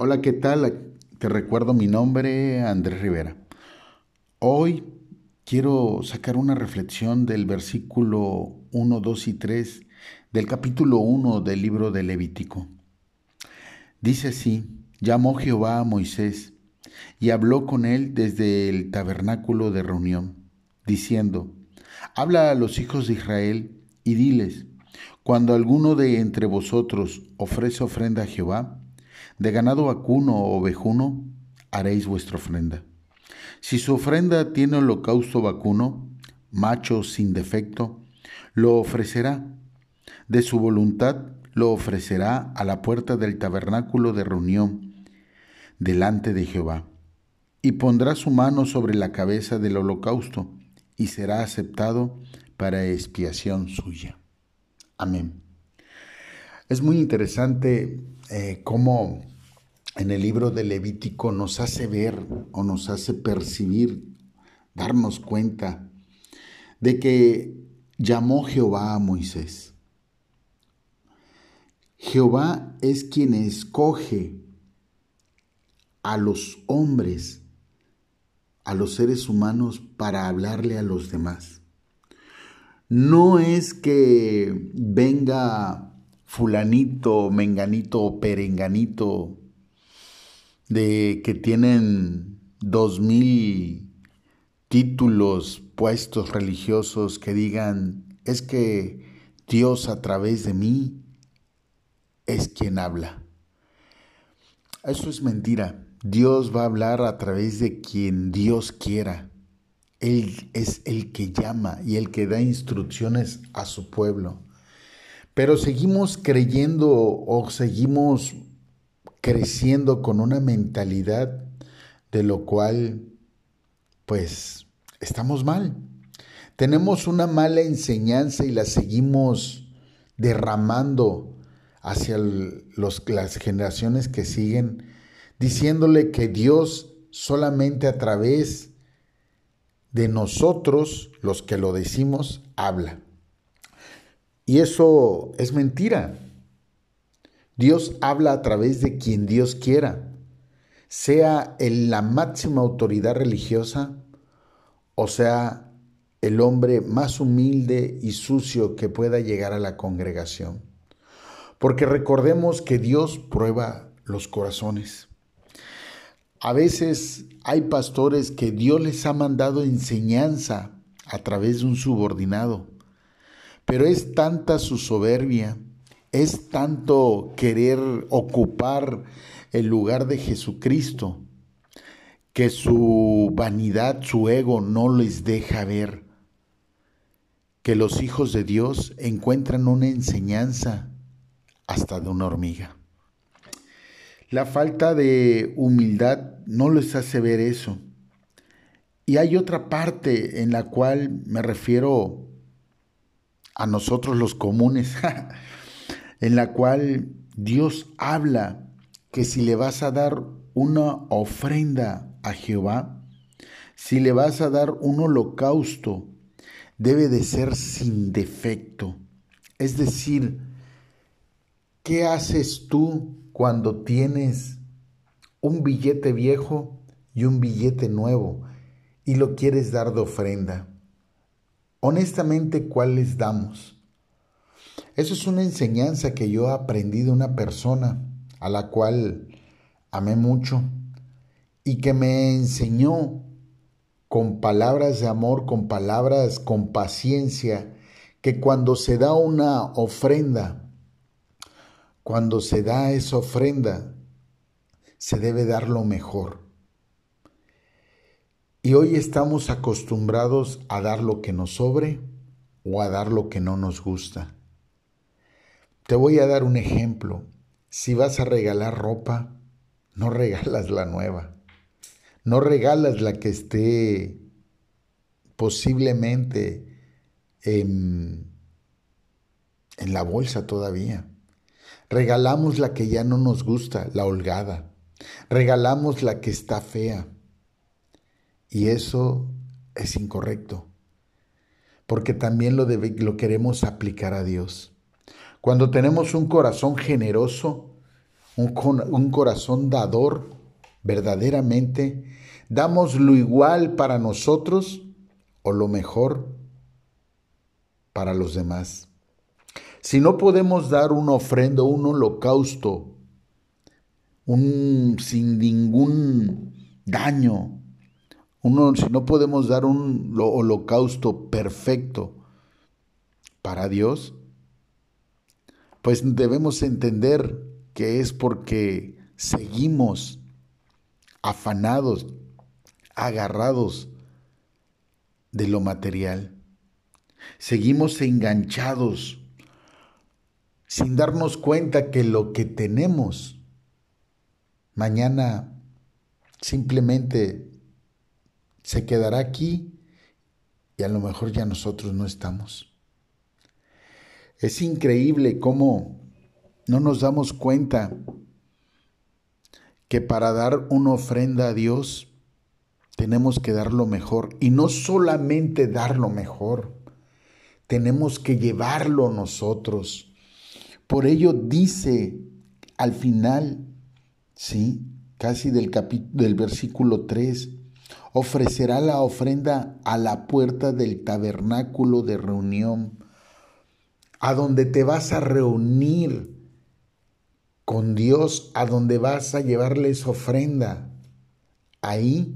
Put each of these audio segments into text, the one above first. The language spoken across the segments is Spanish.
Hola, ¿qué tal? Te recuerdo mi nombre, Andrés Rivera. Hoy quiero sacar una reflexión del versículo 1, 2 y 3 del capítulo 1 del libro de Levítico. Dice así, llamó Jehová a Moisés y habló con él desde el tabernáculo de reunión, diciendo, habla a los hijos de Israel y diles, cuando alguno de entre vosotros ofrece ofrenda a Jehová, de ganado vacuno o ovejuno, haréis vuestra ofrenda. Si su ofrenda tiene holocausto vacuno, macho sin defecto, lo ofrecerá. De su voluntad lo ofrecerá a la puerta del tabernáculo de reunión, delante de Jehová, y pondrá su mano sobre la cabeza del holocausto, y será aceptado para expiación suya. Amén. Es muy interesante eh, cómo en el libro de Levítico nos hace ver o nos hace percibir, darnos cuenta de que llamó Jehová a Moisés. Jehová es quien escoge a los hombres, a los seres humanos, para hablarle a los demás. No es que venga fulanito, menganito perenganito de que tienen dos mil títulos, puestos religiosos que digan, es que Dios a través de mí es quien habla. Eso es mentira. Dios va a hablar a través de quien Dios quiera. Él es el que llama y el que da instrucciones a su pueblo. Pero seguimos creyendo o seguimos creciendo con una mentalidad de lo cual, pues, estamos mal. Tenemos una mala enseñanza y la seguimos derramando hacia las generaciones que siguen, diciéndole que Dios solamente a través de nosotros, los que lo decimos, habla. Y eso es mentira. Dios habla a través de quien Dios quiera, sea en la máxima autoridad religiosa o sea el hombre más humilde y sucio que pueda llegar a la congregación. Porque recordemos que Dios prueba los corazones. A veces hay pastores que Dios les ha mandado enseñanza a través de un subordinado pero es tanta su soberbia, es tanto querer ocupar el lugar de Jesucristo, que su vanidad, su ego no les deja ver que los hijos de Dios encuentran una enseñanza hasta de una hormiga. La falta de humildad no les hace ver eso. Y hay otra parte en la cual me refiero a nosotros los comunes, en la cual Dios habla que si le vas a dar una ofrenda a Jehová, si le vas a dar un holocausto, debe de ser sin defecto. Es decir, ¿qué haces tú cuando tienes un billete viejo y un billete nuevo y lo quieres dar de ofrenda? Honestamente, ¿cuál les damos? Eso es una enseñanza que yo aprendí de una persona a la cual amé mucho y que me enseñó con palabras de amor, con palabras, con paciencia, que cuando se da una ofrenda, cuando se da esa ofrenda, se debe dar lo mejor. Y hoy estamos acostumbrados a dar lo que nos sobre o a dar lo que no nos gusta. Te voy a dar un ejemplo. Si vas a regalar ropa, no regalas la nueva. No regalas la que esté posiblemente en, en la bolsa todavía. Regalamos la que ya no nos gusta, la holgada. Regalamos la que está fea. Y eso es incorrecto, porque también lo, lo queremos aplicar a Dios. Cuando tenemos un corazón generoso, un, un corazón dador, verdaderamente, damos lo igual para nosotros o lo mejor para los demás. Si no podemos dar una ofrenda, un holocausto, un, sin ningún daño, uno, si no podemos dar un holocausto perfecto para Dios, pues debemos entender que es porque seguimos afanados, agarrados de lo material. Seguimos enganchados sin darnos cuenta que lo que tenemos mañana simplemente se quedará aquí y a lo mejor ya nosotros no estamos. Es increíble cómo no nos damos cuenta que para dar una ofrenda a Dios tenemos que dar lo mejor y no solamente dar lo mejor, tenemos que llevarlo nosotros. Por ello dice al final, sí, casi del del versículo 3, ofrecerá la ofrenda a la puerta del tabernáculo de reunión, a donde te vas a reunir con Dios, a donde vas a llevarles ofrenda. Ahí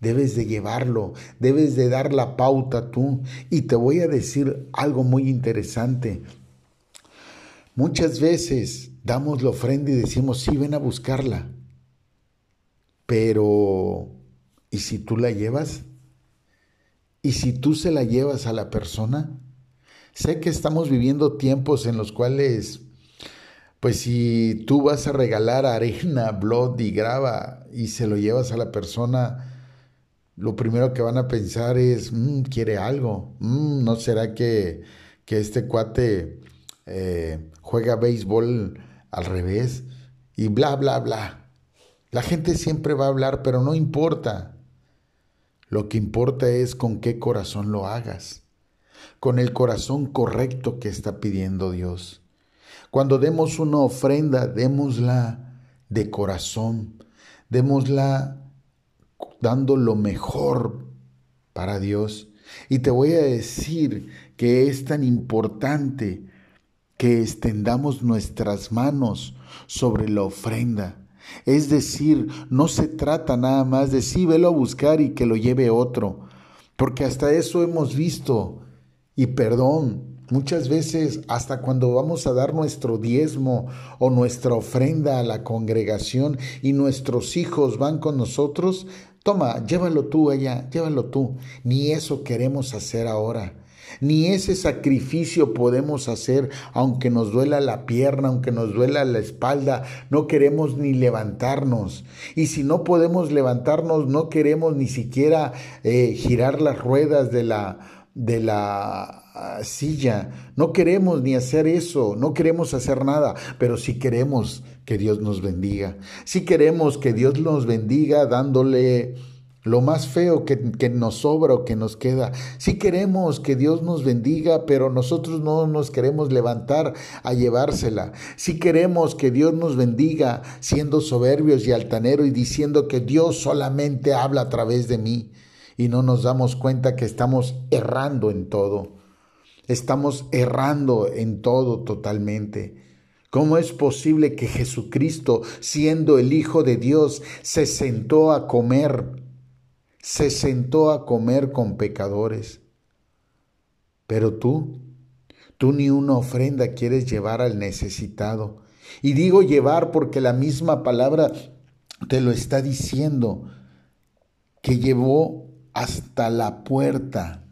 debes de llevarlo, debes de dar la pauta tú. Y te voy a decir algo muy interesante. Muchas veces damos la ofrenda y decimos, sí, ven a buscarla. Pero, ¿y si tú la llevas? ¿Y si tú se la llevas a la persona? Sé que estamos viviendo tiempos en los cuales, pues si tú vas a regalar arena, blood y grava y se lo llevas a la persona, lo primero que van a pensar es, mm, quiere algo, mm, ¿no será que, que este cuate eh, juega béisbol al revés y bla, bla, bla. La gente siempre va a hablar, pero no importa. Lo que importa es con qué corazón lo hagas, con el corazón correcto que está pidiendo Dios. Cuando demos una ofrenda, démosla de corazón, démosla dando lo mejor para Dios. Y te voy a decir que es tan importante que extendamos nuestras manos sobre la ofrenda. Es decir, no se trata nada más de sí, velo a buscar y que lo lleve otro, porque hasta eso hemos visto. Y perdón, muchas veces hasta cuando vamos a dar nuestro diezmo o nuestra ofrenda a la congregación y nuestros hijos van con nosotros, toma, llévalo tú allá, llévalo tú. Ni eso queremos hacer ahora. Ni ese sacrificio podemos hacer, aunque nos duela la pierna, aunque nos duela la espalda, no queremos ni levantarnos. Y si no podemos levantarnos, no queremos ni siquiera eh, girar las ruedas de la, de la ah, silla. No queremos ni hacer eso, no queremos hacer nada, pero sí queremos que Dios nos bendiga. Sí queremos que Dios nos bendiga dándole lo más feo que, nos sobra o que nos queda. Sí queremos que Dios nos bendiga, pero nosotros no nos queremos levantar a llevársela. Sí queremos que Dios nos bendiga siendo soberbios y altaneros y diciendo que Dios solamente habla a través de mí. Y no nos damos cuenta que estamos errando en todo. Estamos errando en todo totalmente. ¿Cómo es posible que Jesucristo, siendo el Hijo de Dios, se sentó a comer se sentó a comer con pecadores. Pero tú, tú ni una ofrenda quieres llevar al necesitado. Y digo llevar porque la misma palabra te lo está diciendo, que llevó hasta la puerta.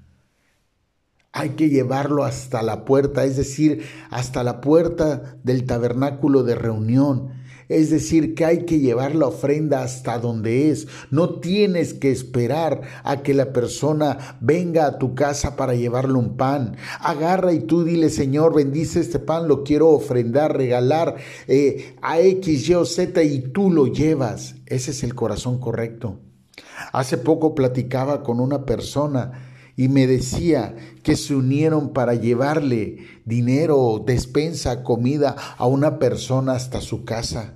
Hay que llevarlo hasta la puerta, es decir, hasta la puerta del tabernáculo de reunión es decir, que hay que llevar la ofrenda hasta donde es. No tienes que esperar a que la persona venga a tu casa para llevarle un pan. Agarra y tú dile, Señor, bendice este pan, lo quiero ofrendar, regalar eh, a X, Y o Z y tú lo llevas. Ese es el corazón correcto. Hace poco platicaba con una persona y me decía que se unieron para llevarle dinero, despensa, comida a una persona hasta su casa.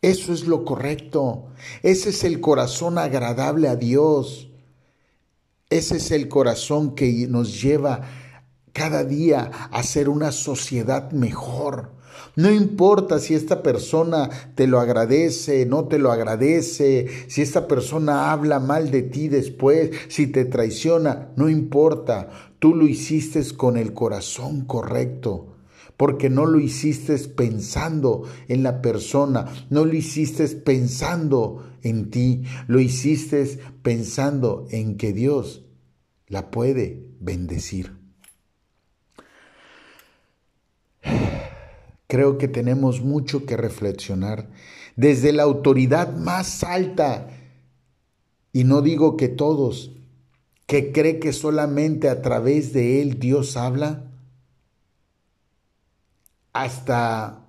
Eso es lo correcto. Ese es el corazón agradable a Dios. Ese es el corazón que nos lleva cada día a ser una sociedad mejor. No importa si esta persona te lo agradece, no te lo agradece, si esta persona habla mal de ti después, si te traiciona, no importa. Tú lo hiciste con el corazón correcto porque no lo hiciste pensando en la persona, no lo hiciste pensando en ti, lo hiciste pensando en que Dios la puede bendecir. Creo que tenemos mucho que reflexionar desde la autoridad más alta, y no digo que todos, que cree que solamente a través de Él Dios habla, hasta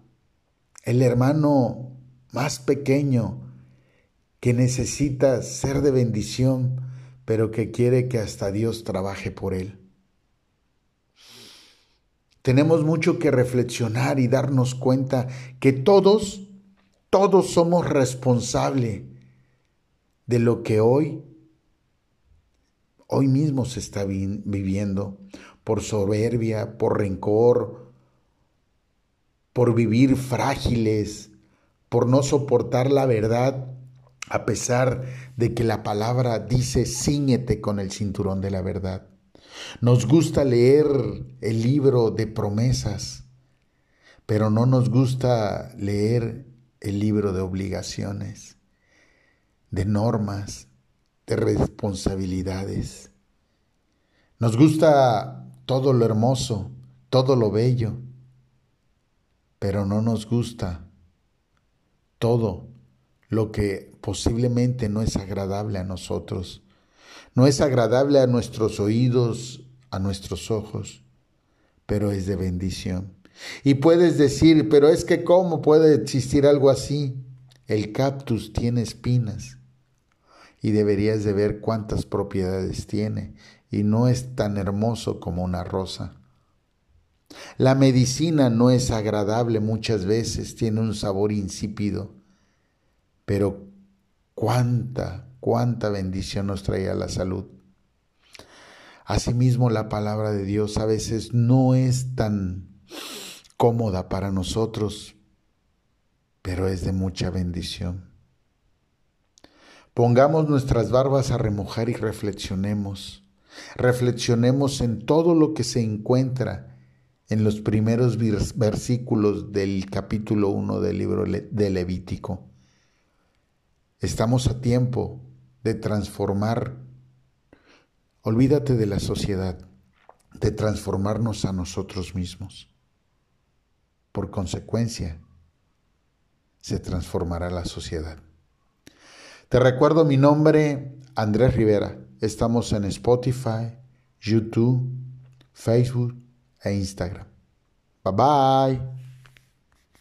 el hermano más pequeño que necesita ser de bendición, pero que quiere que hasta Dios trabaje por él. Tenemos mucho que reflexionar y darnos cuenta que todos, todos somos responsables de lo que hoy, hoy mismo se está viviendo, por soberbia, por rencor, por vivir frágiles, por no soportar la verdad, a pesar de que la palabra dice ciñete con el cinturón de la verdad. Nos gusta leer el libro de promesas, pero no nos gusta leer el libro de obligaciones, de normas, de responsabilidades. Nos gusta todo lo hermoso, todo lo bello, pero no nos gusta todo lo que posiblemente no es agradable a nosotros, no es agradable a nuestros oídos, a nuestros ojos, pero es de bendición. Y puedes decir, pero es que ¿cómo puede existir algo así? El cactus tiene espinas y deberías de ver cuántas propiedades tiene y no es tan hermoso como una rosa. La medicina no es agradable muchas veces, tiene un sabor insípido, pero cuánta, cuánta bendición nos trae a la salud. Asimismo, la palabra de Dios a veces no es tan cómoda para nosotros, pero es de mucha bendición. Pongamos nuestras barbas a remojar y reflexionemos. Reflexionemos en todo lo que se encuentra en los primeros versículos del capítulo 1 del libro de Levítico. Estamos a tiempo de transformar, olvídate de la sociedad, de transformarnos a nosotros mismos. Por consecuencia, se transformará la sociedad. Te recuerdo mi nombre, Andrés Rivera. Estamos en Spotify, YouTube, Facebook e Instagram. Bye bye.